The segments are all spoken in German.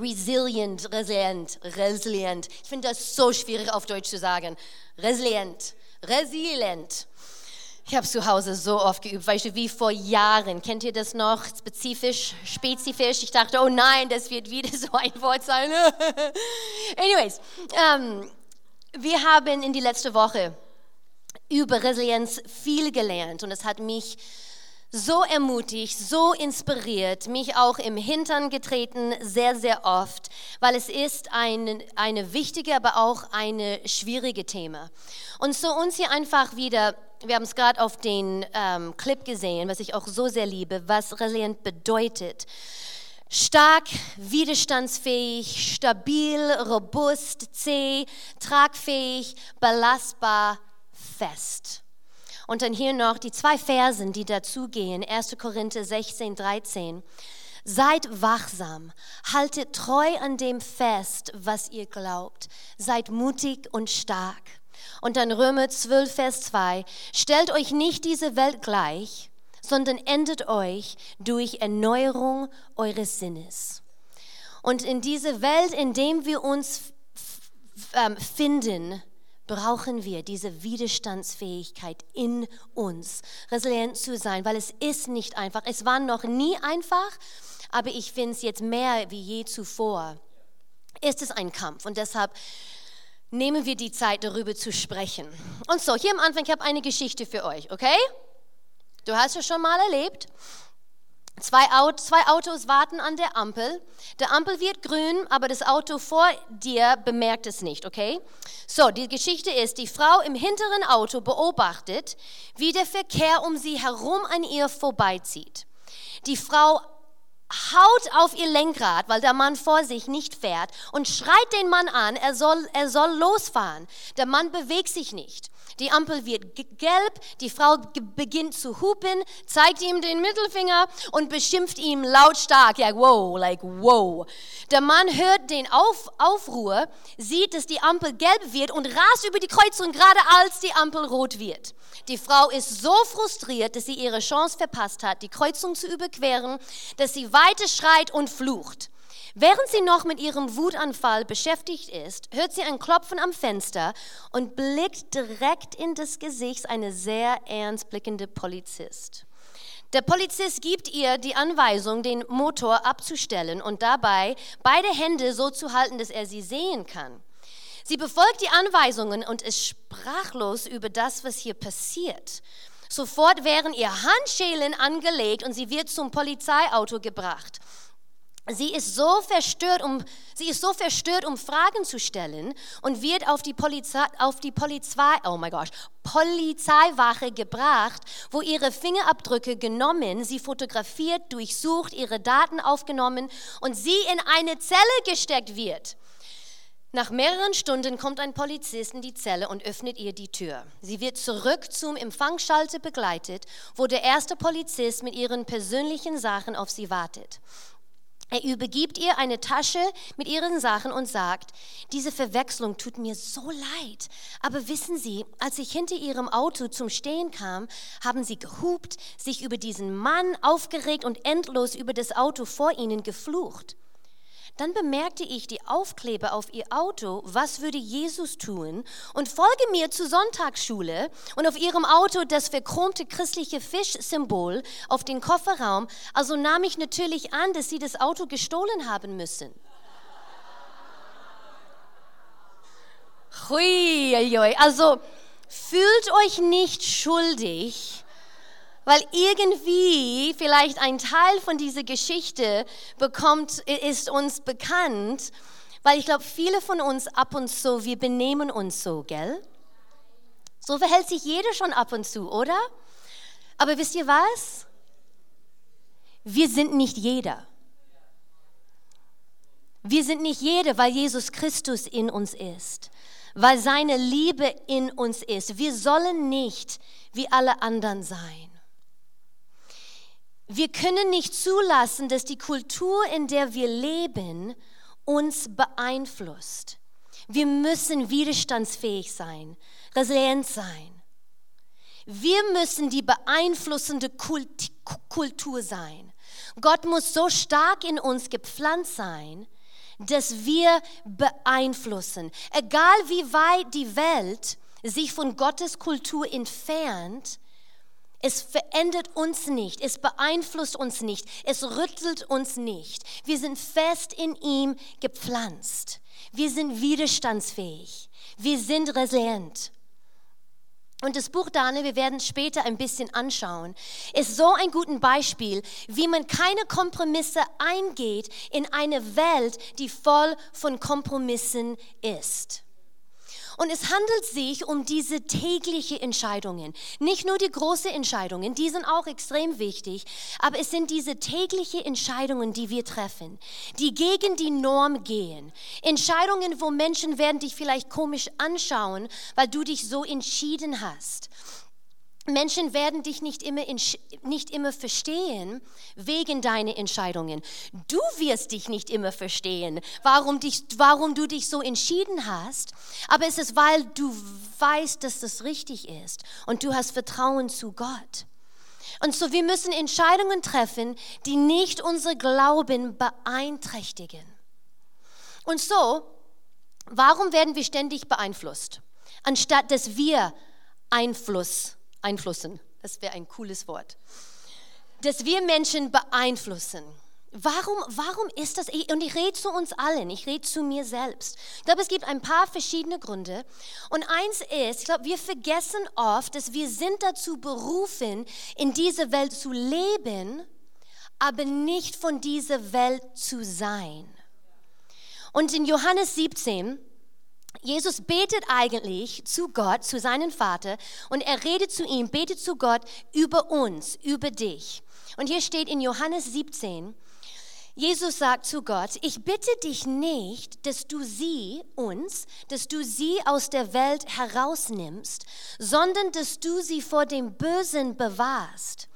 resilient, resilient, resilient. Ich finde das so schwierig auf Deutsch zu sagen. Resilient, resilient. Ich habe zu Hause so oft geübt, weißt du, wie vor Jahren. Kennt ihr das noch? Spezifisch, spezifisch. Ich dachte, oh nein, das wird wieder so ein Wort sein. Anyways, ähm, wir haben in die letzte Woche über Resilienz viel gelernt und es hat mich so ermutigt, so inspiriert, mich auch im Hintern getreten, sehr, sehr oft, weil es ist ein eine wichtige, aber auch eine schwierige Thema. Und so uns hier einfach wieder, wir haben es gerade auf den ähm, Clip gesehen, was ich auch so sehr liebe, was resilient bedeutet. Stark, widerstandsfähig, stabil, robust, zäh, tragfähig, belastbar, fest. Und dann hier noch die zwei Versen, die dazugehen. 1. Korinther 16, 13. Seid wachsam, haltet treu an dem fest, was ihr glaubt. Seid mutig und stark. Und dann Römer 12, Vers 2. Stellt euch nicht diese Welt gleich, sondern endet euch durch Erneuerung eures Sinnes. Und in diese Welt, in dem wir uns ähm, finden, brauchen wir diese Widerstandsfähigkeit in uns, resilient zu sein, weil es ist nicht einfach. Es war noch nie einfach, aber ich finde es jetzt mehr wie je zuvor. Ist es ein Kampf und deshalb nehmen wir die Zeit, darüber zu sprechen. Und so, hier am Anfang, ich habe eine Geschichte für euch, okay? Du hast es schon mal erlebt. Zwei, Autos warten an der Ampel. Der Ampel wird grün, aber das Auto vor dir bemerkt es nicht, okay? So, die Geschichte ist, die Frau im hinteren Auto beobachtet, wie der Verkehr um sie herum an ihr vorbeizieht. Die Frau haut auf ihr Lenkrad, weil der Mann vor sich nicht fährt und schreit den Mann an, er soll, er soll losfahren. Der Mann bewegt sich nicht. Die Ampel wird gelb, die Frau beginnt zu hupen, zeigt ihm den Mittelfinger und beschimpft ihn lautstark. Ja, wow, like wow. Der Mann hört den Auf, Aufruhr, sieht, dass die Ampel gelb wird und rast über die Kreuzung, gerade als die Ampel rot wird. Die Frau ist so frustriert, dass sie ihre Chance verpasst hat, die Kreuzung zu überqueren, dass sie weiter schreit und flucht. Während sie noch mit ihrem Wutanfall beschäftigt ist, hört sie ein Klopfen am Fenster und blickt direkt in das Gesicht einer sehr ernst blickende Polizist. Der Polizist gibt ihr die Anweisung, den Motor abzustellen und dabei beide Hände so zu halten, dass er sie sehen kann. Sie befolgt die Anweisungen und ist sprachlos über das, was hier passiert. Sofort werden ihr Handschellen angelegt und sie wird zum Polizeiauto gebracht. Sie ist so verstört, um, sie ist so verstört, um Fragen zu stellen und wird auf die, Polizei, auf die Polizei, oh my gosh, Polizeiwache gebracht, wo ihre Fingerabdrücke genommen, sie fotografiert, durchsucht, ihre Daten aufgenommen und sie in eine Zelle gesteckt wird. Nach mehreren Stunden kommt ein Polizist in die Zelle und öffnet ihr die Tür. Sie wird zurück zum Empfangsschalter begleitet, wo der erste Polizist mit ihren persönlichen Sachen auf sie wartet. Er übergibt ihr eine Tasche mit ihren Sachen und sagt, diese Verwechslung tut mir so leid. Aber wissen Sie, als ich hinter ihrem Auto zum Stehen kam, haben sie gehupt, sich über diesen Mann aufgeregt und endlos über das Auto vor ihnen geflucht. Dann bemerkte ich die Aufkleber auf ihr Auto, was würde Jesus tun, und folge mir zur Sonntagsschule und auf ihrem Auto das verchromte christliche Fischsymbol auf den Kofferraum. Also nahm ich natürlich an, dass sie das Auto gestohlen haben müssen. Hui, also fühlt euch nicht schuldig, weil irgendwie vielleicht ein Teil von dieser Geschichte bekommt, ist uns bekannt, weil ich glaube, viele von uns ab und zu, wir benehmen uns so, gell? So verhält sich jeder schon ab und zu, oder? Aber wisst ihr was? Wir sind nicht jeder. Wir sind nicht jeder, weil Jesus Christus in uns ist, weil seine Liebe in uns ist. Wir sollen nicht wie alle anderen sein. Wir können nicht zulassen, dass die Kultur, in der wir leben, uns beeinflusst. Wir müssen widerstandsfähig sein, resilient sein. Wir müssen die beeinflussende Kultur sein. Gott muss so stark in uns gepflanzt sein, dass wir beeinflussen. Egal wie weit die Welt sich von Gottes Kultur entfernt, es verändert uns nicht, es beeinflusst uns nicht, es rüttelt uns nicht. Wir sind fest in ihm gepflanzt. Wir sind widerstandsfähig. Wir sind resilient. Und das Buch Daniel, wir werden es später ein bisschen anschauen, ist so ein gutes Beispiel, wie man keine Kompromisse eingeht in eine Welt, die voll von Kompromissen ist. Und es handelt sich um diese täglichen Entscheidungen. Nicht nur die großen Entscheidungen, die sind auch extrem wichtig, aber es sind diese täglichen Entscheidungen, die wir treffen, die gegen die Norm gehen. Entscheidungen, wo Menschen werden dich vielleicht komisch anschauen, weil du dich so entschieden hast. Menschen werden dich nicht immer, nicht immer verstehen wegen deiner Entscheidungen. Du wirst dich nicht immer verstehen, warum, dich, warum du dich so entschieden hast. Aber es ist, weil du weißt, dass das richtig ist und du hast Vertrauen zu Gott. Und so, wir müssen Entscheidungen treffen, die nicht unser Glauben beeinträchtigen. Und so, warum werden wir ständig beeinflusst, anstatt dass wir Einfluss? Beeinflussen. Das wäre ein cooles Wort. Dass wir Menschen beeinflussen. Warum, warum ist das? Und ich rede zu uns allen, ich rede zu mir selbst. Ich glaube, es gibt ein paar verschiedene Gründe. Und eins ist, ich glaube, wir vergessen oft, dass wir sind dazu berufen, in dieser Welt zu leben, aber nicht von dieser Welt zu sein. Und in Johannes 17, Jesus betet eigentlich zu Gott, zu seinem Vater und er redet zu ihm, betet zu Gott über uns, über dich. Und hier steht in Johannes 17, Jesus sagt zu Gott, ich bitte dich nicht, dass du sie, uns, dass du sie aus der Welt herausnimmst, sondern dass du sie vor dem Bösen bewahrst.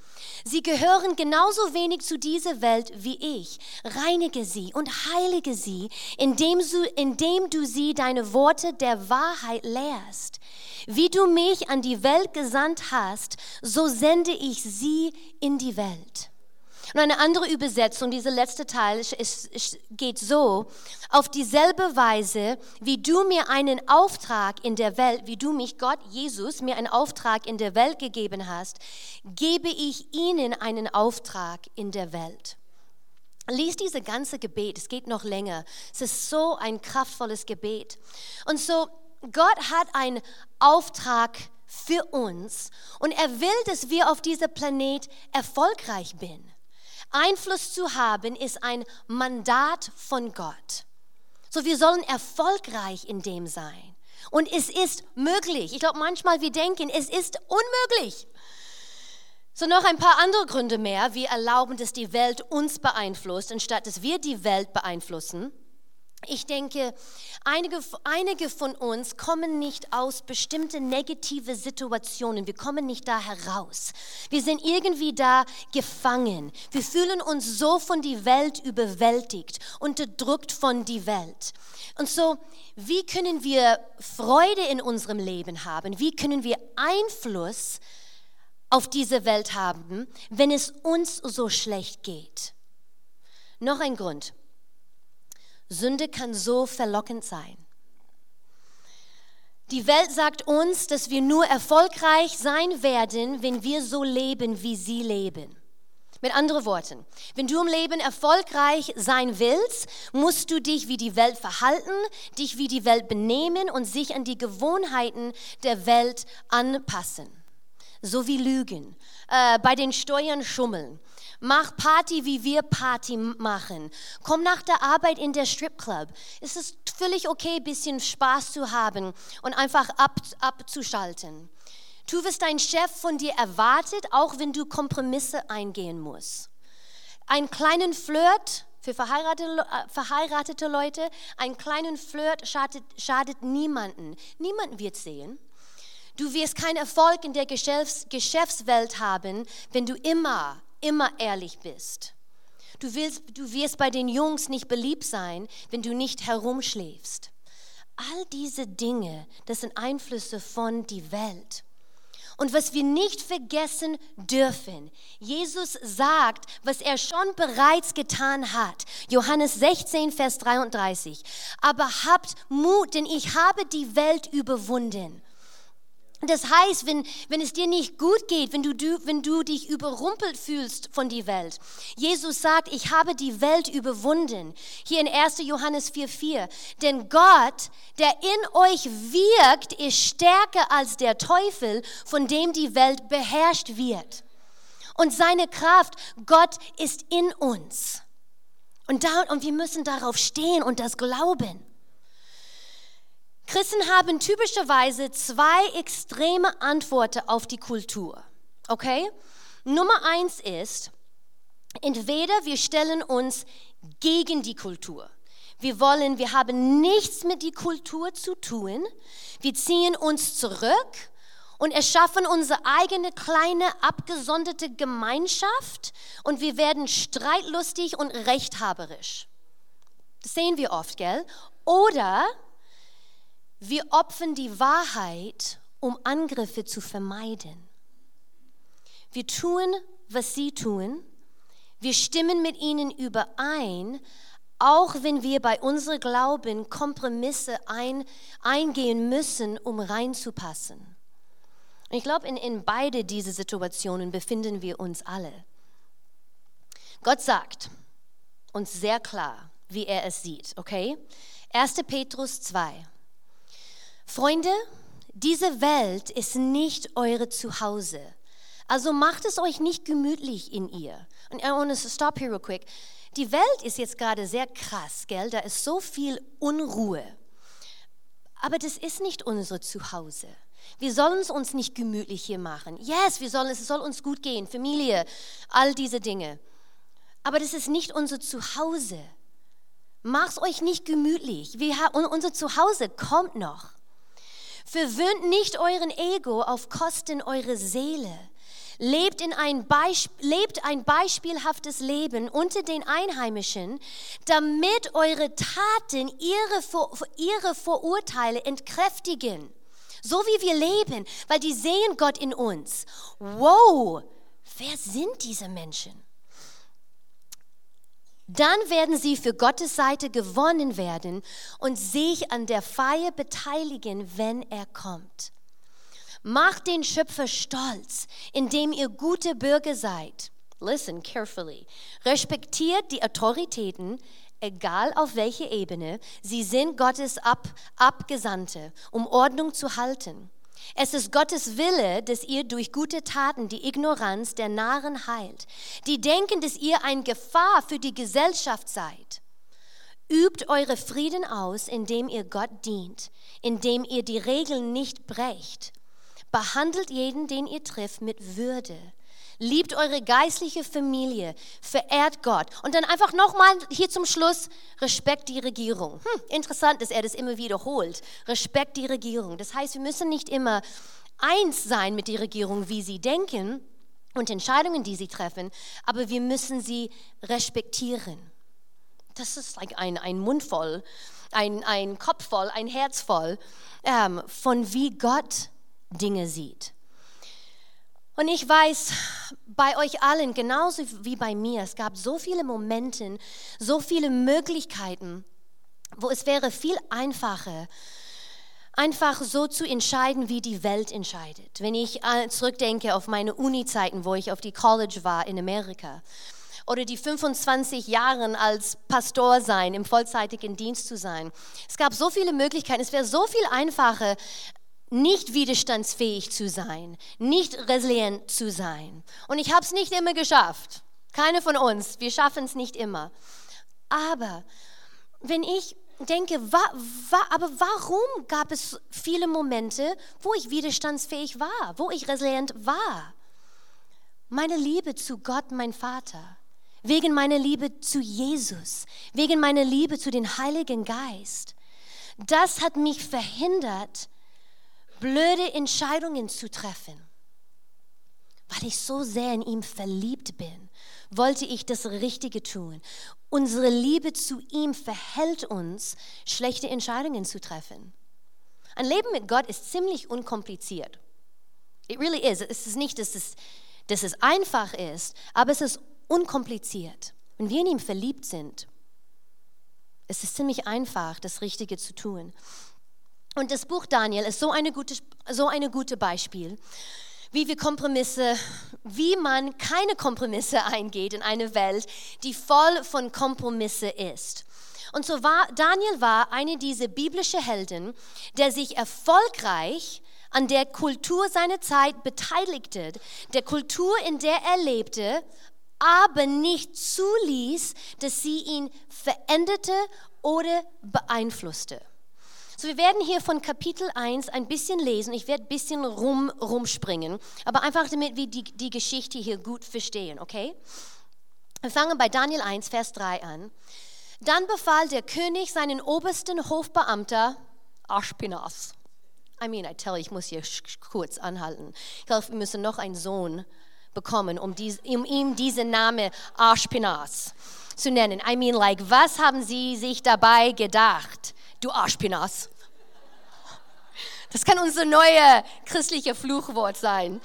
Sie gehören genauso wenig zu dieser Welt wie ich. Reinige sie und heilige sie, indem du, indem du sie deine Worte der Wahrheit lehrst. Wie du mich an die Welt gesandt hast, so sende ich sie in die Welt. Und eine andere Übersetzung, dieser letzte Teil, ist, geht so, auf dieselbe Weise, wie du mir einen Auftrag in der Welt, wie du mich, Gott, Jesus, mir einen Auftrag in der Welt gegeben hast, gebe ich ihnen einen Auftrag in der Welt. Lies diese ganze Gebet, es geht noch länger. Es ist so ein kraftvolles Gebet. Und so, Gott hat einen Auftrag für uns und er will, dass wir auf diesem Planet erfolgreich sind. Einfluss zu haben ist ein Mandat von Gott. So, wir sollen erfolgreich in dem sein. Und es ist möglich. Ich glaube, manchmal wir denken, es ist unmöglich. So noch ein paar andere Gründe mehr. Wir erlauben, dass die Welt uns beeinflusst, anstatt dass wir die Welt beeinflussen. Ich denke, einige, einige von uns kommen nicht aus bestimmten negative Situationen. Wir kommen nicht da heraus. Wir sind irgendwie da gefangen. Wir fühlen uns so von der Welt überwältigt, unterdrückt von der Welt. Und so, wie können wir Freude in unserem Leben haben? Wie können wir Einfluss auf diese Welt haben, wenn es uns so schlecht geht? Noch ein Grund. Sünde kann so verlockend sein. Die Welt sagt uns, dass wir nur erfolgreich sein werden, wenn wir so leben, wie sie leben. Mit anderen Worten, wenn du im Leben erfolgreich sein willst, musst du dich wie die Welt verhalten, dich wie die Welt benehmen und sich an die Gewohnheiten der Welt anpassen. So wie Lügen, äh, bei den Steuern schummeln, Mach Party, wie wir Party machen. Komm nach der Arbeit in der Stripclub. Es ist völlig okay, ein bisschen Spaß zu haben und einfach ab, abzuschalten. Tu, was dein Chef von dir erwartet, auch wenn du Kompromisse eingehen musst. Einen kleinen Flirt für verheiratete, äh, verheiratete Leute, einen kleinen Flirt schadet, schadet niemanden. Niemand wird sehen. Du wirst keinen Erfolg in der Geschäfts Geschäftswelt haben, wenn du immer immer ehrlich bist. Du, willst, du wirst bei den Jungs nicht beliebt sein, wenn du nicht herumschläfst. All diese Dinge, das sind Einflüsse von die Welt. Und was wir nicht vergessen dürfen, Jesus sagt, was er schon bereits getan hat. Johannes 16, Vers 33. Aber habt Mut, denn ich habe die Welt überwunden. Das heißt, wenn, wenn es dir nicht gut geht, wenn du, du, wenn du dich überrumpelt fühlst von der Welt. Jesus sagt, ich habe die Welt überwunden. Hier in 1. Johannes 4,4. Denn Gott, der in euch wirkt, ist stärker als der Teufel, von dem die Welt beherrscht wird. Und seine Kraft, Gott ist in uns. Und, da, und wir müssen darauf stehen und das glauben. Christen haben typischerweise zwei extreme Antworten auf die Kultur. Okay? Nummer eins ist, entweder wir stellen uns gegen die Kultur. Wir wollen, wir haben nichts mit die Kultur zu tun. Wir ziehen uns zurück und erschaffen unsere eigene kleine abgesonderte Gemeinschaft und wir werden streitlustig und rechthaberisch. Das sehen wir oft, gell? Oder wir opfern die Wahrheit, um Angriffe zu vermeiden. Wir tun, was sie tun. Wir stimmen mit ihnen überein, auch wenn wir bei unserem Glauben Kompromisse ein, eingehen müssen, um reinzupassen. Ich glaube, in, in beide diese Situationen befinden wir uns alle. Gott sagt uns sehr klar, wie er es sieht, okay? 1. Petrus 2. Freunde, diese Welt ist nicht eure Zuhause. Also macht es euch nicht gemütlich in ihr. Und I want to stop here real quick. Die Welt ist jetzt gerade sehr krass, gell? Da ist so viel Unruhe. Aber das ist nicht unser Zuhause. Wir sollen es uns nicht gemütlich hier machen. Yes, wir sollen, es soll uns gut gehen, Familie, all diese Dinge. Aber das ist nicht unser Zuhause. Mach's euch nicht gemütlich. Wir, unser Zuhause kommt noch. Verwöhnt nicht euren Ego auf Kosten eurer Seele. Lebt, in ein lebt ein beispielhaftes Leben unter den Einheimischen, damit eure Taten ihre, Vor ihre Vorurteile entkräftigen. So wie wir leben, weil die sehen Gott in uns. Wow, wer sind diese Menschen? Dann werden sie für Gottes Seite gewonnen werden und sich an der Feier beteiligen, wenn er kommt. Macht den Schöpfer stolz, indem ihr gute Bürger seid. Listen carefully. Respektiert die Autoritäten, egal auf welcher Ebene. Sie sind Gottes Ab Abgesandte, um Ordnung zu halten. Es ist Gottes Wille, dass ihr durch gute Taten die Ignoranz der Narren heilt, die denken, dass ihr eine Gefahr für die Gesellschaft seid. Übt eure Frieden aus, indem ihr Gott dient, indem ihr die Regeln nicht brecht. Behandelt jeden, den ihr trifft, mit Würde. Liebt eure geistliche Familie, verehrt Gott. Und dann einfach nochmal hier zum Schluss, Respekt die Regierung. Hm, interessant, dass er das immer wiederholt. Respekt die Regierung. Das heißt, wir müssen nicht immer eins sein mit der Regierung, wie sie denken und Entscheidungen, die sie treffen, aber wir müssen sie respektieren. Das ist like ein, ein Mund voll, ein, ein Kopf voll, ein Herz voll ähm, von wie Gott Dinge sieht. Und ich weiß, bei euch allen, genauso wie bei mir, es gab so viele Momente, so viele Möglichkeiten, wo es wäre viel einfacher, einfach so zu entscheiden, wie die Welt entscheidet. Wenn ich äh, zurückdenke auf meine Uni-Zeiten, wo ich auf die College war in Amerika, oder die 25 Jahre als Pastor sein, im vollzeitigen Dienst zu sein. Es gab so viele Möglichkeiten. Es wäre so viel einfacher, nicht widerstandsfähig zu sein, nicht resilient zu sein. Und ich habe es nicht immer geschafft. Keine von uns. Wir schaffen es nicht immer. Aber wenn ich denke, wa, wa, aber warum gab es viele Momente, wo ich widerstandsfähig war, wo ich resilient war? Meine Liebe zu Gott, mein Vater, wegen meiner Liebe zu Jesus, wegen meiner Liebe zu den Heiligen Geist. Das hat mich verhindert, blöde Entscheidungen zu treffen. Weil ich so sehr in ihm verliebt bin, wollte ich das Richtige tun. Unsere Liebe zu ihm verhält uns, schlechte Entscheidungen zu treffen. Ein Leben mit Gott ist ziemlich unkompliziert. It really is. Es ist nicht, dass es, dass es einfach ist, aber es ist unkompliziert. Wenn wir in ihm verliebt sind, es ist ziemlich einfach, das Richtige zu tun. Und das Buch Daniel ist so eine gute, so eine gute Beispiel, wie wir Kompromisse, wie man keine Kompromisse eingeht in eine Welt, die voll von Kompromisse ist. Und so war Daniel war eine dieser biblischen Helden, der sich erfolgreich an der Kultur seiner Zeit beteiligte, der Kultur, in der er lebte, aber nicht zuließ, dass sie ihn veränderte oder beeinflusste. So, wir werden hier von Kapitel 1 ein bisschen lesen. Ich werde ein bisschen rum, rumspringen, aber einfach damit wir die, die Geschichte hier gut verstehen, okay? Wir fangen bei Daniel 1, Vers 3 an. Dann befahl der König seinen obersten Hofbeamter, Aschpinas. I mean, I tell you, ich muss hier kurz anhalten. Ich glaube, wir müssen noch einen Sohn bekommen, um, dies, um ihm diesen Namen Aschpinas zu nennen. I mean, like, was haben Sie sich dabei gedacht? Du Arschpinas. Das kann unser neues christliche Fluchwort sein.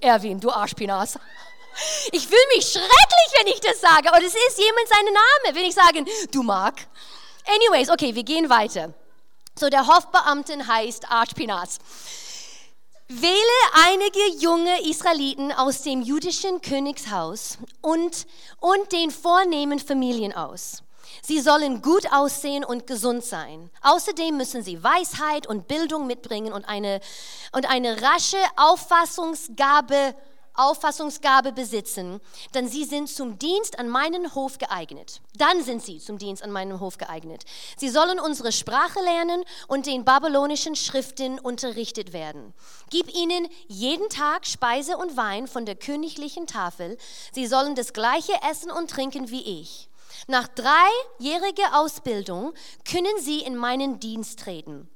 Erwin, du Arschpinas. Ich fühle mich schrecklich, wenn ich das sage. Und es ist jemand sein Name, wenn ich sage, du Mark. Anyways, okay, wir gehen weiter. So, der Hofbeamten heißt Arschpinas. Wähle einige junge Israeliten aus dem jüdischen Königshaus und, und den vornehmen Familien aus. Sie sollen gut aussehen und gesund sein. Außerdem müssen sie Weisheit und Bildung mitbringen und eine, und eine rasche Auffassungsgabe, Auffassungsgabe besitzen, denn sie sind zum Dienst an meinen Hof geeignet. Dann sind sie zum Dienst an meinem Hof geeignet. Sie sollen unsere Sprache lernen und den babylonischen Schriften unterrichtet werden. Gib ihnen jeden Tag Speise und Wein von der königlichen Tafel. Sie sollen das gleiche essen und trinken wie ich. Nach dreijähriger Ausbildung können sie in meinen Dienst treten.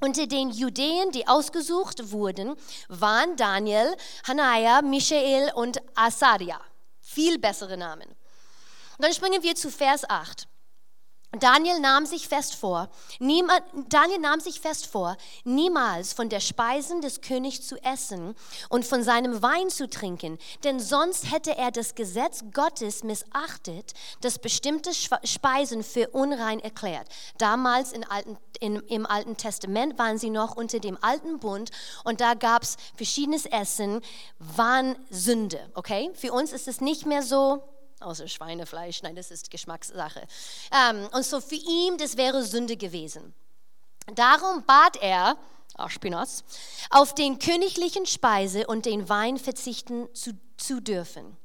Unter den Judäen, die ausgesucht wurden, waren Daniel, Hanaya, Michael und Asaria. Viel bessere Namen. Dann springen wir zu Vers 8. Daniel nahm sich fest vor, niemand, Daniel nahm sich fest vor, niemals von der Speisen des Königs zu essen und von seinem Wein zu trinken, denn sonst hätte er das Gesetz Gottes missachtet, das bestimmte Speisen für unrein erklärt. Damals in Alten, in, im Alten Testament waren sie noch unter dem alten Bund und da gab es verschiedenes Essen, waren Sünde, okay? Für uns ist es nicht mehr so, außer Schweinefleisch, nein, das ist Geschmackssache. Ähm, und so für ihn, das wäre Sünde gewesen. Darum bat er, Arschpinas, auf den königlichen Speise und den Wein verzichten zu, zu dürfen.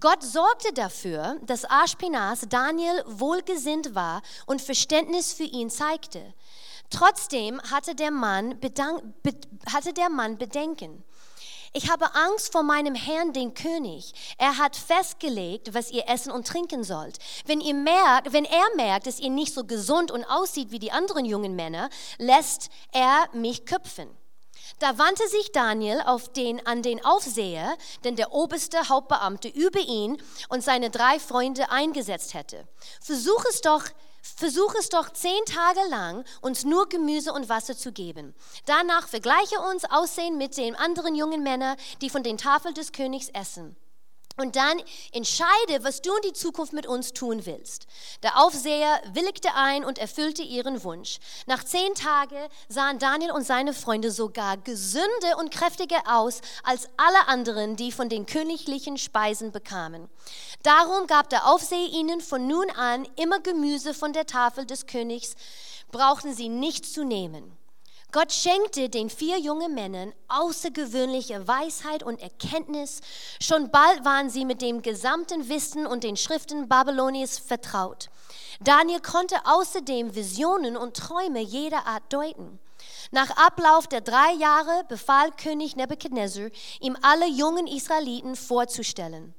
Gott sorgte dafür, dass Aschpinas Daniel wohlgesinnt war und Verständnis für ihn zeigte. Trotzdem hatte der Mann, bedank, be, hatte der Mann Bedenken. Ich habe Angst vor meinem Herrn, den König. Er hat festgelegt, was ihr essen und trinken sollt. Wenn, ihr merkt, wenn er merkt, dass ihr nicht so gesund und aussieht wie die anderen jungen Männer, lässt er mich köpfen. Da wandte sich Daniel den, an den Aufseher, denn der oberste Hauptbeamte über ihn und seine drei Freunde eingesetzt hätte. Versuch es doch, Versuch es doch zehn Tage lang, uns nur Gemüse und Wasser zu geben. Danach vergleiche uns Aussehen mit den anderen jungen Männern, die von den Tafeln des Königs essen. Und dann entscheide, was du in die Zukunft mit uns tun willst. Der Aufseher willigte ein und erfüllte ihren Wunsch. Nach zehn Tagen sahen Daniel und seine Freunde sogar gesünder und kräftiger aus als alle anderen, die von den königlichen Speisen bekamen. Darum gab der Aufseher ihnen von nun an immer Gemüse von der Tafel des Königs, brauchten sie nichts zu nehmen. Gott schenkte den vier jungen Männern außergewöhnliche Weisheit und Erkenntnis. Schon bald waren sie mit dem gesamten Wissen und den Schriften Babyloniens vertraut. Daniel konnte außerdem Visionen und Träume jeder Art deuten. Nach Ablauf der drei Jahre befahl König Nebuchadnezzar, ihm alle jungen Israeliten vorzustellen.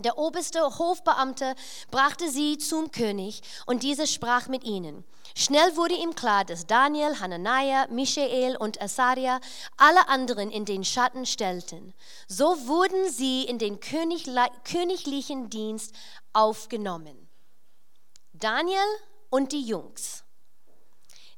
Der oberste Hofbeamte brachte sie zum König und dieser sprach mit ihnen. Schnell wurde ihm klar, dass Daniel, Hananiah, Michael und Asaria alle anderen in den Schatten stellten. So wurden sie in den königlichen Dienst aufgenommen. Daniel und die Jungs.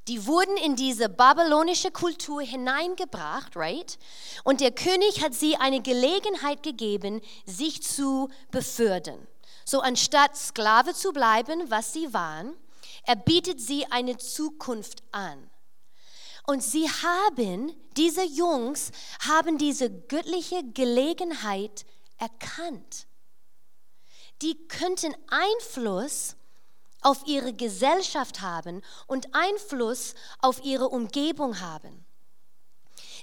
Die wurden in diese babylonische Kultur hineingebracht, right? Und der König hat sie eine Gelegenheit gegeben, sich zu befördern. So anstatt Sklave zu bleiben, was sie waren, er bietet sie eine Zukunft an. Und sie haben, diese Jungs haben diese göttliche Gelegenheit erkannt. Die könnten Einfluss auf ihre Gesellschaft haben und Einfluss auf ihre Umgebung haben.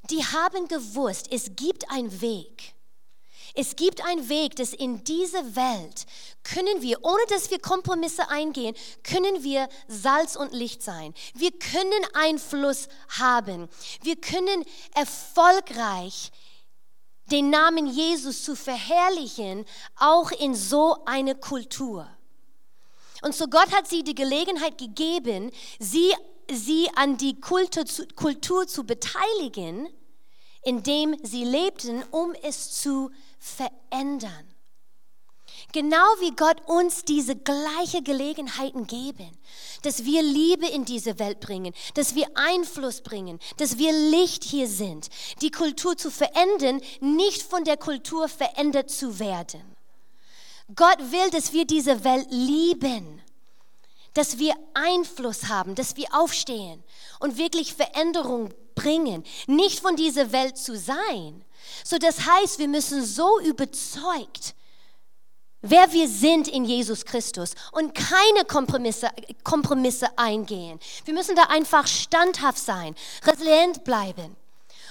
Die haben gewusst, es gibt einen Weg. Es gibt einen Weg, dass in dieser Welt können wir, ohne dass wir Kompromisse eingehen, können wir Salz und Licht sein. Wir können Einfluss haben. Wir können erfolgreich den Namen Jesus zu verherrlichen, auch in so einer Kultur. Und so Gott hat sie die Gelegenheit gegeben, sie, sie an die Kultur zu, Kultur zu beteiligen, indem sie lebten, um es zu verändern. Genau wie Gott uns diese gleiche Gelegenheiten geben, dass wir Liebe in diese Welt bringen, dass wir Einfluss bringen, dass wir Licht hier sind, die Kultur zu verändern, nicht von der Kultur verändert zu werden. Gott will, dass wir diese Welt lieben, dass wir Einfluss haben, dass wir aufstehen und wirklich Veränderung bringen, nicht von dieser Welt zu sein. So das heißt, wir müssen so überzeugt wer wir sind in Jesus Christus und keine Kompromisse, Kompromisse eingehen. Wir müssen da einfach standhaft sein, resilient bleiben.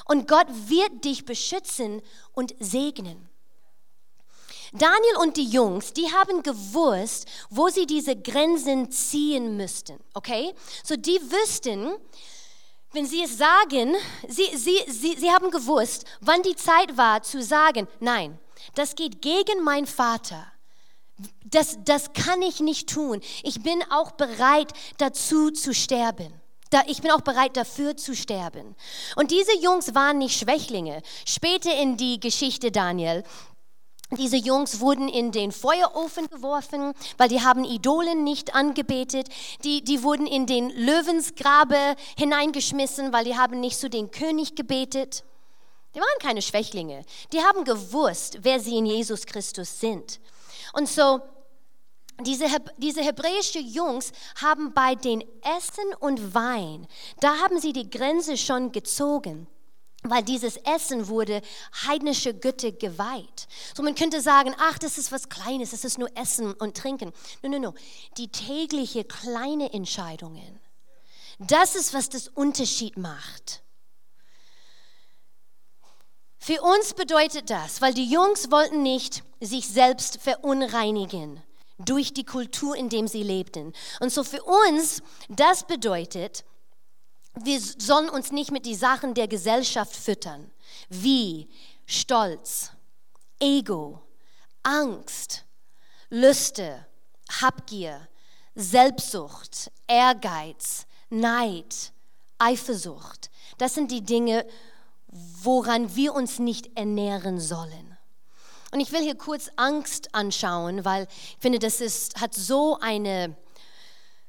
Und Gott wird dich beschützen und segnen. Daniel und die Jungs, die haben gewusst, wo sie diese Grenzen ziehen müssten. Okay? So die wüssten, wenn sie es sagen, sie, sie, sie, sie haben gewusst, wann die Zeit war zu sagen, nein, das geht gegen meinen Vater. Das, das kann ich nicht tun. Ich bin auch bereit dazu zu sterben. Ich bin auch bereit dafür zu sterben. Und diese Jungs waren nicht Schwächlinge. Später in die Geschichte Daniel, diese Jungs wurden in den Feuerofen geworfen, weil die haben Idolen nicht angebetet. Die, die wurden in den Löwensgrabe hineingeschmissen, weil die haben nicht zu den König gebetet. Die waren keine Schwächlinge. Die haben gewusst, wer sie in Jesus Christus sind. Und so, diese, diese hebräischen Jungs haben bei den Essen und Wein, da haben sie die Grenze schon gezogen weil dieses Essen wurde heidnische Götter geweiht. So man könnte sagen, ach, das ist was Kleines, das ist nur Essen und Trinken. No, no, no. Die tägliche kleine Entscheidungen, das ist, was das Unterschied macht. Für uns bedeutet das, weil die Jungs wollten nicht sich selbst verunreinigen durch die Kultur, in der sie lebten. Und so für uns, das bedeutet, wir sollen uns nicht mit den Sachen der Gesellschaft füttern, wie Stolz, Ego, Angst, Lüste, Habgier, Selbstsucht, Ehrgeiz, Neid, Eifersucht. Das sind die Dinge, woran wir uns nicht ernähren sollen. Und ich will hier kurz Angst anschauen, weil ich finde, das ist, hat so eine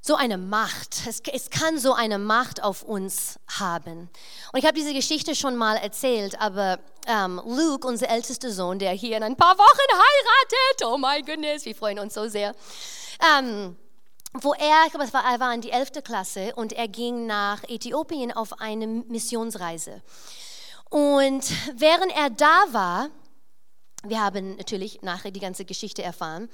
so eine Macht. Es, es, kann so eine Macht auf uns haben. Und ich habe diese Geschichte schon mal erzählt, aber ähm, Luke, unser ältester Sohn, der hier in ein paar Wochen heiratet, oh my goodness, wir freuen uns so sehr. Ähm, wo er, ich glaube, war, er war in die 11. Klasse und er ging nach Äthiopien auf eine Missionsreise. Und während er da war, wir haben natürlich nachher die ganze Geschichte erfahren,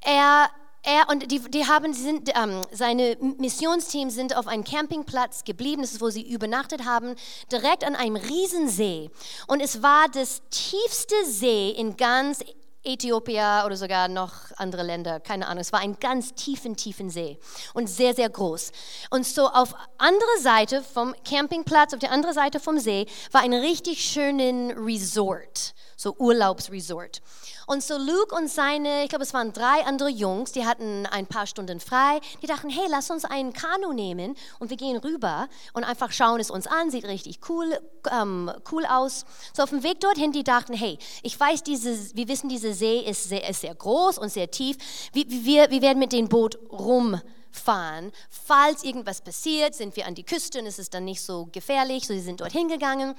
er er und die, die haben, sind, ähm, seine Missionsteams sind auf einem Campingplatz geblieben, das ist, wo sie übernachtet haben, direkt an einem Riesensee. Und es war das tiefste See in ganz Äthiopien oder sogar noch andere Länder, keine Ahnung. Es war ein ganz tiefen, tiefen See und sehr, sehr groß. Und so auf andere Seite vom Campingplatz, auf der anderen Seite vom See, war ein richtig schönen Resort, so Urlaubsresort. Und so Luke und seine, ich glaube, es waren drei andere Jungs, die hatten ein paar Stunden frei. Die dachten, hey, lass uns einen Kanu nehmen und wir gehen rüber und einfach schauen es uns an. Sieht richtig cool, ähm, cool aus. So auf dem Weg dorthin, die dachten, hey, ich weiß, diese, wir wissen, dieser See ist sehr, ist sehr groß und sehr tief. Wir, wir, wir werden mit dem Boot rum fahren. Falls irgendwas passiert, sind wir an die Küste und es ist dann nicht so gefährlich. So, sie sind dorthin gegangen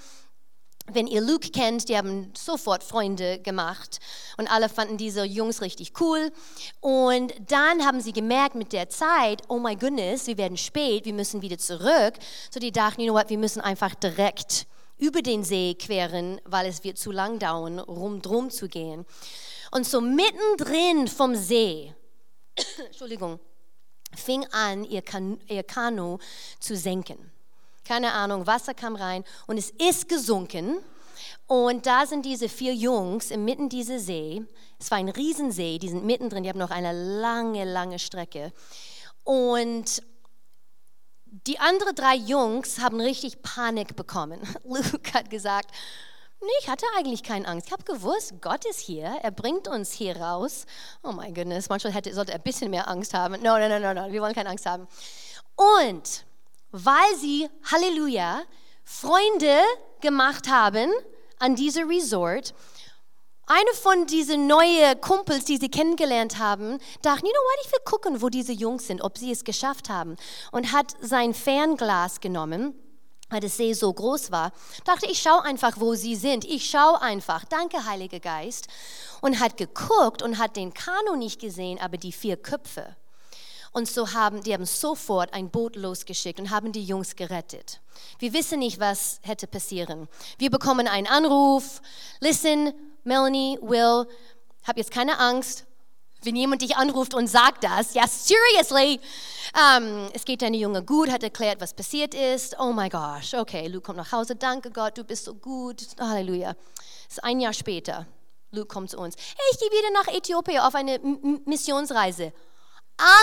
wenn ihr Luke kennt, die haben sofort Freunde gemacht und alle fanden diese Jungs richtig cool. Und dann haben sie gemerkt mit der Zeit, oh my goodness, wir werden spät, wir müssen wieder zurück. So die dachten, you know what, wir müssen einfach direkt über den See queren, weil es wird zu lang dauern, rum drum zu gehen. Und so mittendrin vom See, Entschuldigung, fing an, ihr, kan ihr Kanu zu senken keine Ahnung, Wasser kam rein und es ist gesunken. Und da sind diese vier Jungs inmitten dieser See. Es war ein Riesensee, die sind mittendrin, die haben noch eine lange, lange Strecke. Und die anderen drei Jungs haben richtig Panik bekommen. Luke hat gesagt, nee, ich hatte eigentlich keine Angst. Ich habe gewusst, Gott ist hier, er bringt uns hier raus. Oh mein Gott, manchmal hätte, sollte er ein bisschen mehr Angst haben. No, no, no, no, no, wir wollen keine Angst haben. Und weil sie, Halleluja, Freunde gemacht haben an diesem Resort. Eine von diesen neuen Kumpels, die sie kennengelernt haben, dachte, you know what, ich will gucken, wo diese Jungs sind, ob sie es geschafft haben. Und hat sein Fernglas genommen, weil das See so groß war. Dachte, ich schaue einfach, wo sie sind. Ich schaue einfach. Danke, Heiliger Geist. Und hat geguckt und hat den Kanu nicht gesehen, aber die vier Köpfe. Und so haben die haben sofort ein Boot losgeschickt und haben die Jungs gerettet. Wir wissen nicht, was hätte passieren. Wir bekommen einen Anruf. Listen, Melanie, Will, hab jetzt keine Angst. Wenn jemand dich anruft und sagt das, ja, seriously, ähm, es geht deine Junge gut, hat erklärt, was passiert ist. Oh my gosh, okay, Luke kommt nach Hause, danke Gott, du bist so gut, Halleluja. Es ist ein Jahr später, Luke kommt zu uns. Hey, ich gehe wieder nach Äthiopien auf eine M Missionsreise.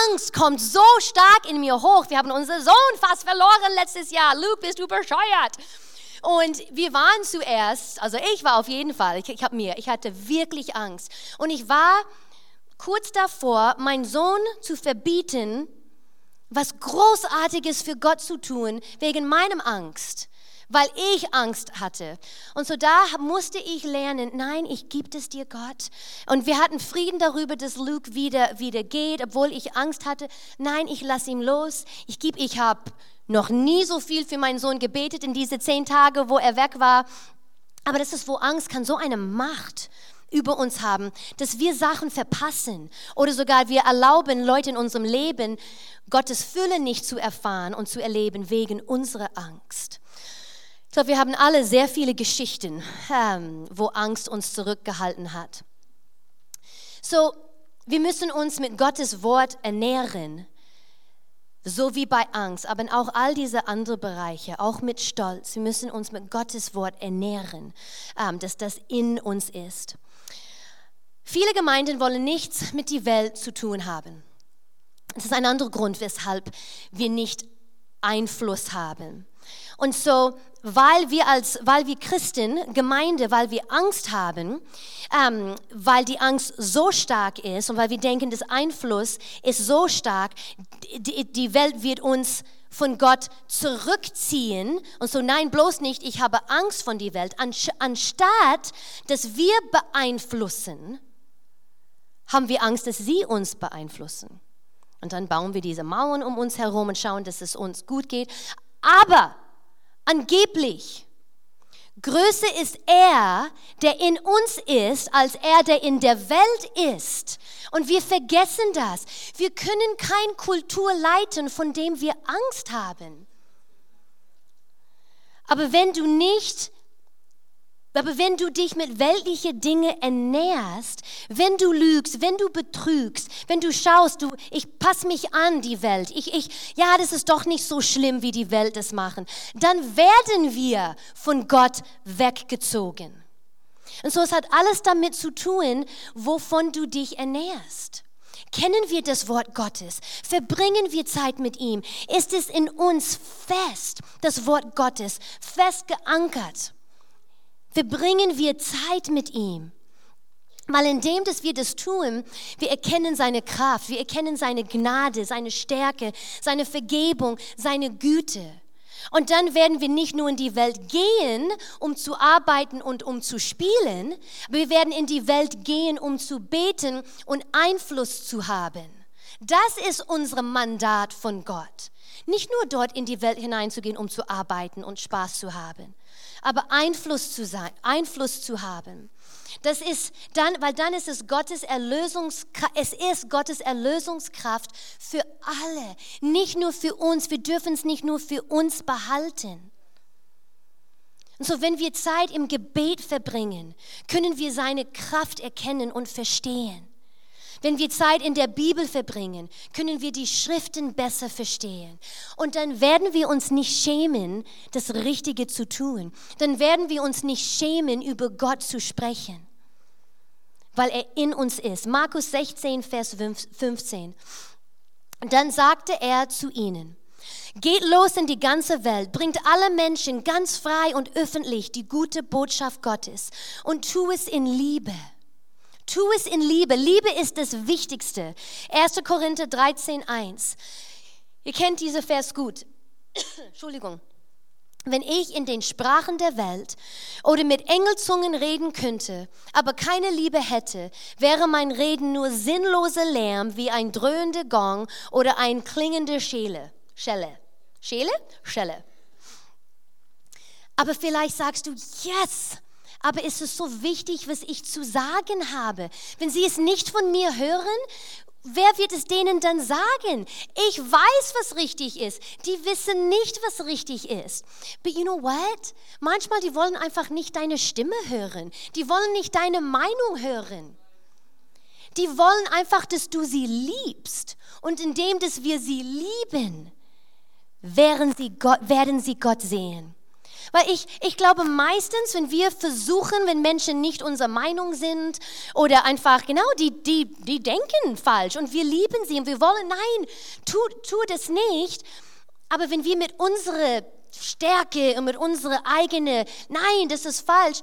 Angst kommt so stark in mir hoch. Wir haben unseren Sohn fast verloren letztes Jahr. Luke, bist du bescheuert? Und wir waren zuerst, also ich war auf jeden Fall, ich, ich habe mir, ich hatte wirklich Angst. Und ich war kurz davor, meinen Sohn zu verbieten, was Großartiges für Gott zu tun, wegen meinem Angst weil ich Angst hatte. Und so da musste ich lernen, nein, ich gebe es dir Gott. Und wir hatten Frieden darüber, dass Luke wieder, wieder geht, obwohl ich Angst hatte. Nein, ich lasse ihn los. Ich gebe, ich habe noch nie so viel für meinen Sohn gebetet in diese zehn Tage, wo er weg war. Aber das ist, wo Angst kann so eine Macht über uns haben, dass wir Sachen verpassen oder sogar wir erlauben, Leute in unserem Leben Gottes Fülle nicht zu erfahren und zu erleben wegen unserer Angst. Ich glaube, wir haben alle sehr viele Geschichten, ähm, wo Angst uns zurückgehalten hat. So, wir müssen uns mit Gottes Wort ernähren, so wie bei Angst, aber auch all diese anderen Bereiche, auch mit Stolz. Wir müssen uns mit Gottes Wort ernähren, ähm, dass das in uns ist. Viele Gemeinden wollen nichts mit der Welt zu tun haben. Das ist ein anderer Grund, weshalb wir nicht Einfluss haben. Und so weil wir als, weil wir Christen, Gemeinde, weil wir Angst haben, ähm, weil die Angst so stark ist und weil wir denken, das Einfluss ist so stark, die, die Welt wird uns von Gott zurückziehen und so, nein, bloß nicht, ich habe Angst von der Welt. Anstatt, dass wir beeinflussen, haben wir Angst, dass sie uns beeinflussen. Und dann bauen wir diese Mauern um uns herum und schauen, dass es uns gut geht. Aber Angeblich. Größer ist er, der in uns ist, als er, der in der Welt ist. Und wir vergessen das. Wir können keine Kultur leiten, von dem wir Angst haben. Aber wenn du nicht aber wenn du dich mit weltlichen Dingen ernährst, wenn du lügst, wenn du betrügst, wenn du schaust, du, ich passe mich an die Welt, ich, ich, ja, das ist doch nicht so schlimm, wie die Welt es machen, dann werden wir von Gott weggezogen. Und so, es hat alles damit zu tun, wovon du dich ernährst. Kennen wir das Wort Gottes? Verbringen wir Zeit mit ihm? Ist es in uns fest, das Wort Gottes, fest geankert? Verbringen wir Zeit mit ihm. Weil indem, dass wir das tun, wir erkennen seine Kraft, wir erkennen seine Gnade, seine Stärke, seine Vergebung, seine Güte. Und dann werden wir nicht nur in die Welt gehen, um zu arbeiten und um zu spielen, wir werden in die Welt gehen, um zu beten und Einfluss zu haben. Das ist unser Mandat von Gott. Nicht nur dort in die Welt hineinzugehen, um zu arbeiten und Spaß zu haben, aber Einfluss zu sein, Einfluss zu haben. Das ist dann, weil dann ist es Gottes Erlösungskraft, es ist Gottes Erlösungskraft für alle, nicht nur für uns. Wir dürfen es nicht nur für uns behalten. Und so, wenn wir Zeit im Gebet verbringen, können wir seine Kraft erkennen und verstehen. Wenn wir Zeit in der Bibel verbringen, können wir die Schriften besser verstehen. Und dann werden wir uns nicht schämen, das Richtige zu tun. Dann werden wir uns nicht schämen, über Gott zu sprechen, weil er in uns ist. Markus 16, Vers 15. dann sagte er zu ihnen, Geht los in die ganze Welt, bringt alle Menschen ganz frei und öffentlich die gute Botschaft Gottes und tu es in Liebe. Tu es in Liebe. Liebe ist das Wichtigste. 1. Korinther 13, 1. Ihr kennt diese Vers gut. Entschuldigung. Wenn ich in den Sprachen der Welt oder mit Engelzungen reden könnte, aber keine Liebe hätte, wäre mein Reden nur sinnloser Lärm wie ein dröhnender Gong oder ein klingender Schelle. Schelle. Schelle? Schelle. Aber vielleicht sagst du, yes, aber ist es so wichtig, was ich zu sagen habe? Wenn sie es nicht von mir hören, wer wird es denen dann sagen? Ich weiß, was richtig ist. Die wissen nicht, was richtig ist. But you know what? Manchmal, die wollen einfach nicht deine Stimme hören. Die wollen nicht deine Meinung hören. Die wollen einfach, dass du sie liebst. Und indem, dass wir sie lieben, werden sie Gott, werden sie Gott sehen. Weil ich, ich glaube meistens, wenn wir versuchen, wenn Menschen nicht unserer Meinung sind oder einfach, genau, die, die, die denken falsch und wir lieben sie und wir wollen, nein, tu, tu das nicht. Aber wenn wir mit unserer Stärke und mit unserer eigenen, nein, das ist falsch,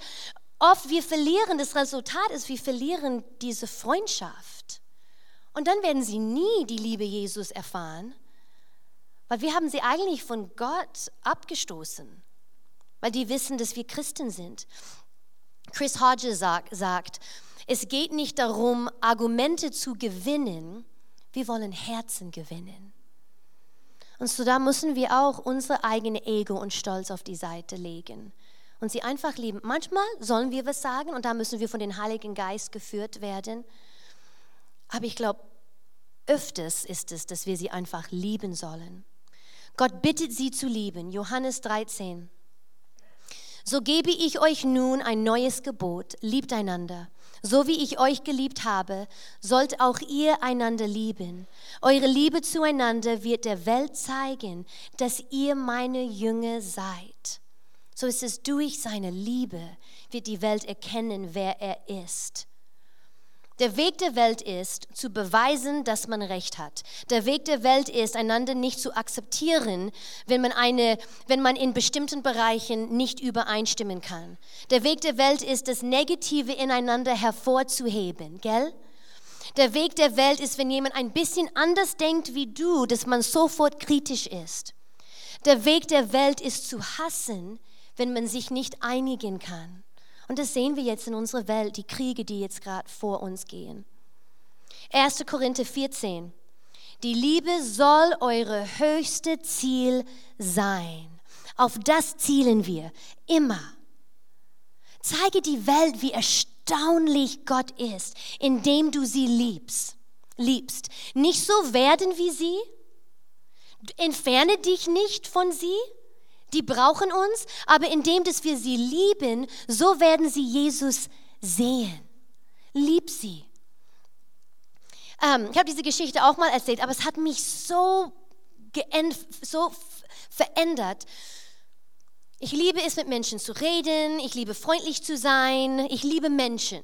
oft wir verlieren, das Resultat ist, wir verlieren diese Freundschaft. Und dann werden sie nie die Liebe Jesus erfahren, weil wir haben sie eigentlich von Gott abgestoßen weil die wissen, dass wir Christen sind. Chris Hodges sagt, sagt, es geht nicht darum, Argumente zu gewinnen, wir wollen Herzen gewinnen. Und so da müssen wir auch unsere eigene Ego und Stolz auf die Seite legen und sie einfach lieben. Manchmal sollen wir was sagen und da müssen wir von dem Heiligen Geist geführt werden. Aber ich glaube, öfters ist es, dass wir sie einfach lieben sollen. Gott bittet sie zu lieben. Johannes 13. So gebe ich euch nun ein neues Gebot, liebt einander. So wie ich euch geliebt habe, sollt auch ihr einander lieben. Eure Liebe zueinander wird der Welt zeigen, dass ihr meine Jünger seid. So ist es durch seine Liebe, wird die Welt erkennen, wer er ist. Der Weg der Welt ist, zu beweisen, dass man Recht hat. Der Weg der Welt ist, einander nicht zu akzeptieren, wenn man, eine, wenn man in bestimmten Bereichen nicht übereinstimmen kann. Der Weg der Welt ist, das Negative ineinander hervorzuheben, gell? Der Weg der Welt ist, wenn jemand ein bisschen anders denkt wie du, dass man sofort kritisch ist. Der Weg der Welt ist zu hassen, wenn man sich nicht einigen kann. Und das sehen wir jetzt in unserer Welt, die Kriege, die jetzt gerade vor uns gehen. 1. Korinther 14. Die Liebe soll eure höchste Ziel sein. Auf das zielen wir immer. Zeige die Welt, wie erstaunlich Gott ist, indem du sie liebst. Liebst. Nicht so werden wie sie. Entferne dich nicht von sie die brauchen uns, aber indem dass wir sie lieben, so werden sie Jesus sehen. Lieb sie. Ähm, ich habe diese Geschichte auch mal erzählt, aber es hat mich so, so verändert. Ich liebe es, mit Menschen zu reden. Ich liebe freundlich zu sein. Ich liebe Menschen.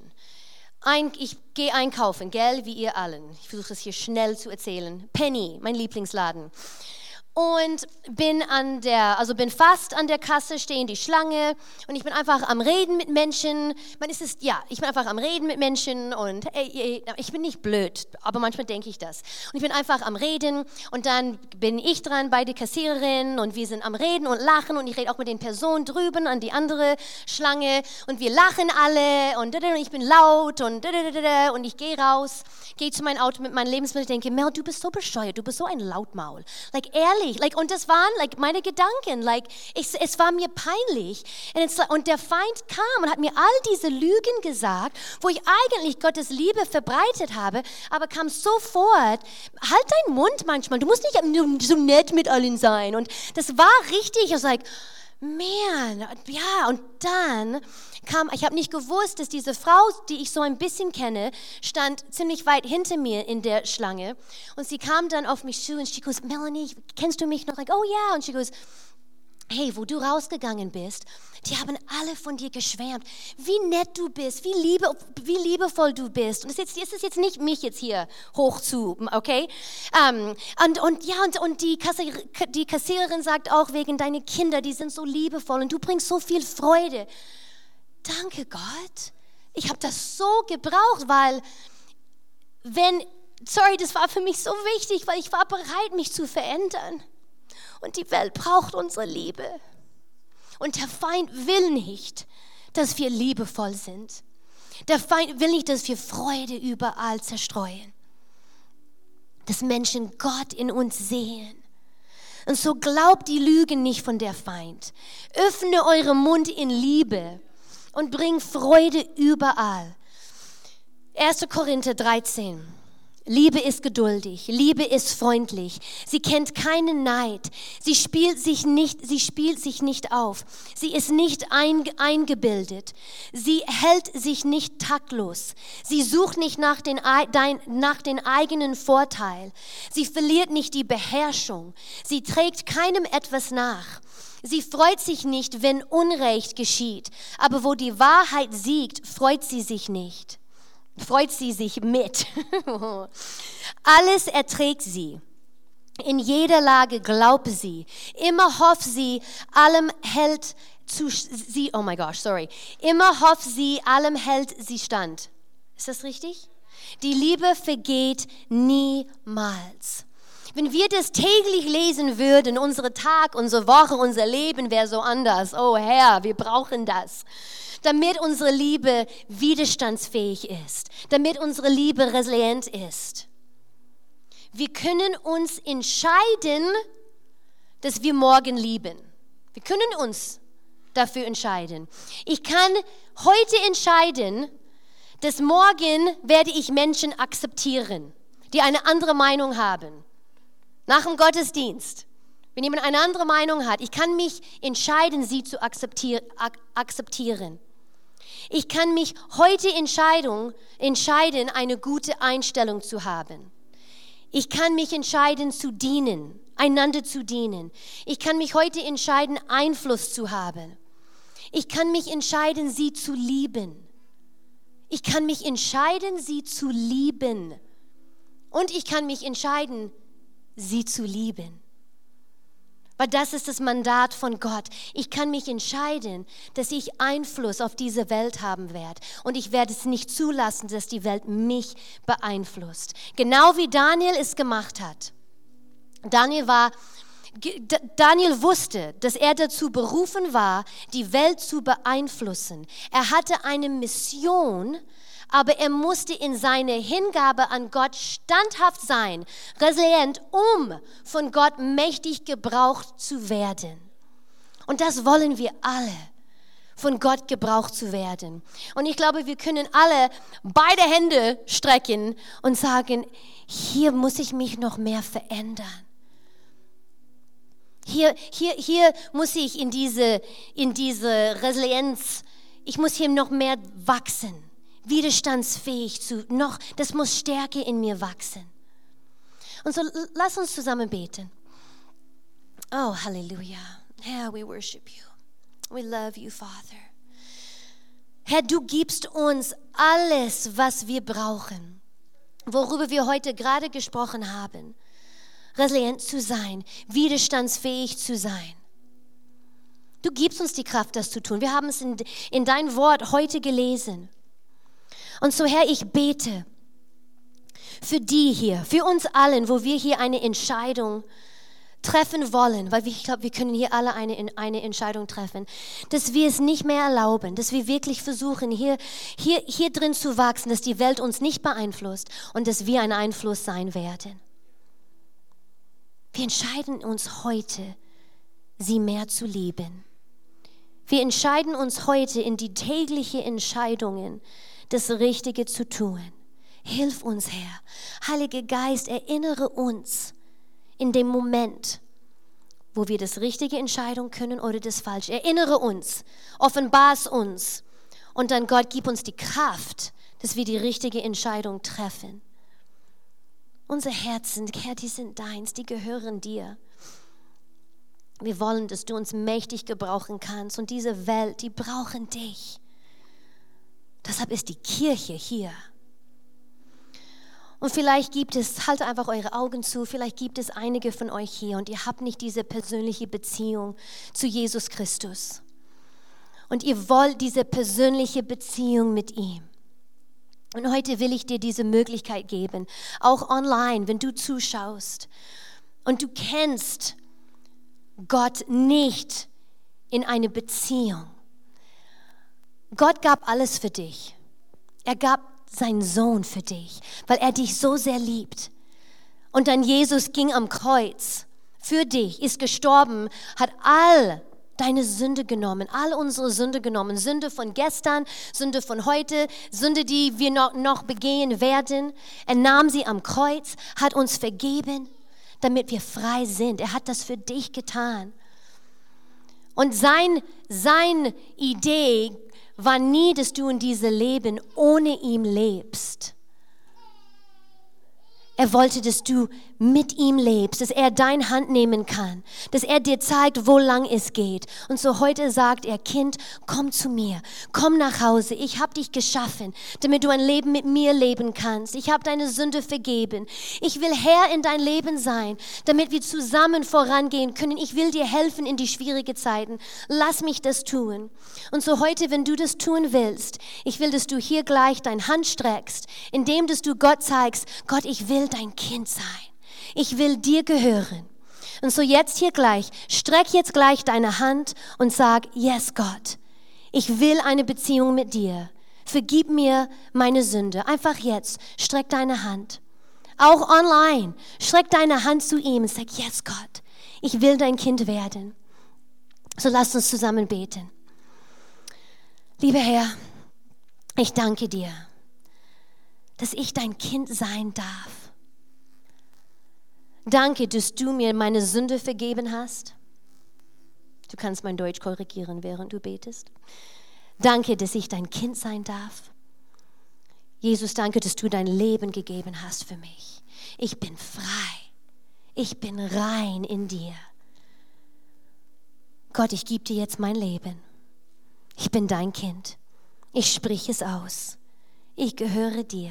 Ein, ich gehe einkaufen, gell, wie ihr allen. Ich versuche es hier schnell zu erzählen. Penny, mein Lieblingsladen. Und bin an der, also bin fast an der Kasse, stehe in die Schlange und ich bin einfach am Reden mit Menschen. Man ist es, ja, ich bin einfach am Reden mit Menschen und ey, ey, ich bin nicht blöd, aber manchmal denke ich das. Und ich bin einfach am Reden und dann bin ich dran bei der Kassiererin und wir sind am Reden und lachen und ich rede auch mit den Personen drüben an die andere Schlange und wir lachen alle und ich bin laut und und ich gehe raus, gehe zu meinem Auto mit meinem Lebensmittel und denke, Mel, du bist so bescheuert, du bist so ein Lautmaul. Like ehrlich peinlich. Like, und das waren like, meine Gedanken. Like, ich, es war mir peinlich. Und der Feind kam und hat mir all diese Lügen gesagt, wo ich eigentlich Gottes Liebe verbreitet habe, aber kam sofort, halt deinen Mund manchmal. Du musst nicht so nett mit allen sein. Und das war richtig. Ich war like, man, ja, und dann kam, ich habe nicht gewusst, dass diese Frau, die ich so ein bisschen kenne, stand ziemlich weit hinter mir in der Schlange. Und sie kam dann auf mich zu und sie goes, Melanie, kennst du mich noch? Like, oh ja. Yeah. Und sie goes, hey, wo du rausgegangen bist, die haben alle von dir geschwärmt, wie nett du bist, wie, liebe, wie liebevoll du bist. Und es ist, jetzt, jetzt nicht mich jetzt hier hoch okay? Um, ähm, und, und ja, und, und die, Kassier, die Kassiererin sagt auch wegen deine Kinder, die sind so liebevoll und du bringst so viel Freude danke Gott, ich habe das so gebraucht, weil wenn, sorry, das war für mich so wichtig, weil ich war bereit, mich zu verändern. Und die Welt braucht unsere Liebe. Und der Feind will nicht, dass wir liebevoll sind. Der Feind will nicht, dass wir Freude überall zerstreuen. Dass Menschen Gott in uns sehen. Und so glaubt die Lügen nicht von der Feind. Öffne eure Mund in Liebe und bring Freude überall. 1. Korinther 13. Liebe ist geduldig, Liebe ist freundlich. Sie kennt keinen Neid. Sie spielt sich nicht, sie spielt sich nicht auf. Sie ist nicht eingebildet. Sie hält sich nicht taktlos. Sie sucht nicht nach den, nach den eigenen Vorteil. Sie verliert nicht die Beherrschung. Sie trägt keinem etwas nach. Sie freut sich nicht, wenn Unrecht geschieht, aber wo die Wahrheit siegt, freut sie sich nicht. Freut sie sich mit. Alles erträgt sie. In jeder Lage glaubt sie. Immer hofft sie, allem hält zu sie, oh my gosh, sorry. Immer hofft sie, allem hält sie stand. Ist das richtig? Die Liebe vergeht niemals. Wenn wir das täglich lesen würden, unsere Tag, unsere Woche, unser Leben wäre so anders. Oh Herr, wir brauchen das. Damit unsere Liebe widerstandsfähig ist, damit unsere Liebe resilient ist. Wir können uns entscheiden, dass wir morgen lieben. Wir können uns dafür entscheiden. Ich kann heute entscheiden, dass morgen werde ich Menschen akzeptieren, die eine andere Meinung haben. Nach dem Gottesdienst, wenn jemand eine andere Meinung hat, ich kann mich entscheiden, sie zu akzeptieren. Ich kann mich heute entscheiden, entscheiden, eine gute Einstellung zu haben. Ich kann mich entscheiden, zu dienen, einander zu dienen. Ich kann mich heute entscheiden, Einfluss zu haben. Ich kann mich entscheiden, sie zu lieben. Ich kann mich entscheiden, sie zu lieben. Und ich kann mich entscheiden, sie zu lieben. Weil das ist das Mandat von Gott. Ich kann mich entscheiden, dass ich Einfluss auf diese Welt haben werde. Und ich werde es nicht zulassen, dass die Welt mich beeinflusst. Genau wie Daniel es gemacht hat. Daniel war, Daniel wusste, dass er dazu berufen war, die Welt zu beeinflussen. Er hatte eine Mission, aber er musste in seiner Hingabe an Gott standhaft sein, resilient, um von Gott mächtig gebraucht zu werden. Und das wollen wir alle von Gott gebraucht zu werden. Und ich glaube, wir können alle beide Hände strecken und sagen, hier muss ich mich noch mehr verändern. Hier, hier, hier muss ich in diese, in diese Resilienz, ich muss hier noch mehr wachsen widerstandsfähig zu, noch, das muss Stärke in mir wachsen. Und so lass uns zusammen beten. Oh, Halleluja. Herr, we worship you. We love you, Father. Herr, du gibst uns alles, was wir brauchen, worüber wir heute gerade gesprochen haben. resilient zu sein, widerstandsfähig zu sein. Du gibst uns die Kraft, das zu tun. Wir haben es in, in dein Wort heute gelesen. Und so, Herr, ich bete für die hier, für uns allen, wo wir hier eine Entscheidung treffen wollen, weil ich glaube, wir können hier alle eine, eine Entscheidung treffen, dass wir es nicht mehr erlauben, dass wir wirklich versuchen, hier, hier, hier drin zu wachsen, dass die Welt uns nicht beeinflusst und dass wir ein Einfluss sein werden. Wir entscheiden uns heute, sie mehr zu lieben. Wir entscheiden uns heute in die täglichen Entscheidungen, das Richtige zu tun. Hilf uns, Herr. Heiliger Geist, erinnere uns in dem Moment, wo wir das Richtige entscheiden können oder das Falsche. Erinnere uns, offenbar es uns. Und dann, Gott, gib uns die Kraft, dass wir die richtige Entscheidung treffen. Unsere Herzen, Herr, die sind deins, die gehören dir. Wir wollen, dass du uns mächtig gebrauchen kannst. Und diese Welt, die brauchen dich. Deshalb ist die Kirche hier. Und vielleicht gibt es, halt einfach eure Augen zu, vielleicht gibt es einige von euch hier und ihr habt nicht diese persönliche Beziehung zu Jesus Christus. Und ihr wollt diese persönliche Beziehung mit ihm. Und heute will ich dir diese Möglichkeit geben, auch online, wenn du zuschaust und du kennst Gott nicht in eine Beziehung. Gott gab alles für dich. Er gab seinen Sohn für dich, weil er dich so sehr liebt. Und dann Jesus ging am Kreuz für dich, ist gestorben, hat all deine Sünde genommen, all unsere Sünde genommen. Sünde von gestern, Sünde von heute, Sünde, die wir noch, noch begehen werden. Er nahm sie am Kreuz, hat uns vergeben, damit wir frei sind. Er hat das für dich getan. Und sein, sein Idee war nie, dass du in diesem Leben ohne ihm lebst. Er wollte, dass du mit ihm lebst, dass er deine Hand nehmen kann, dass er dir zeigt, wo lang es geht. Und so heute sagt er, Kind, komm zu mir, komm nach Hause. Ich habe dich geschaffen, damit du ein Leben mit mir leben kannst. Ich habe deine Sünde vergeben. Ich will Herr in dein Leben sein, damit wir zusammen vorangehen können. Ich will dir helfen in die schwierigen Zeiten. Lass mich das tun. Und so heute, wenn du das tun willst, ich will, dass du hier gleich deine Hand streckst, indem dass du Gott zeigst, Gott, ich will dein Kind sein. Ich will dir gehören. Und so jetzt hier gleich, streck jetzt gleich deine Hand und sag, yes Gott, ich will eine Beziehung mit dir. Vergib mir meine Sünde. Einfach jetzt, streck deine Hand. Auch online, streck deine Hand zu ihm und sag, yes Gott, ich will dein Kind werden. So lass uns zusammen beten. Lieber Herr, ich danke dir, dass ich dein Kind sein darf. Danke, dass du mir meine Sünde vergeben hast. Du kannst mein Deutsch korrigieren, während du betest. Danke, dass ich dein Kind sein darf. Jesus, danke, dass du dein Leben gegeben hast für mich. Ich bin frei. Ich bin rein in dir. Gott, ich gebe dir jetzt mein Leben. Ich bin dein Kind. Ich sprich es aus. Ich gehöre dir.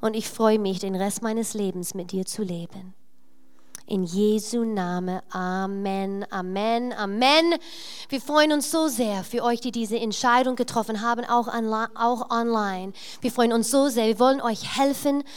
Und ich freue mich, den Rest meines Lebens mit dir zu leben. In Jesu Name. Amen, Amen, Amen. Wir freuen uns so sehr für euch, die diese Entscheidung getroffen haben, auch, auch online. Wir freuen uns so sehr. Wir wollen euch helfen,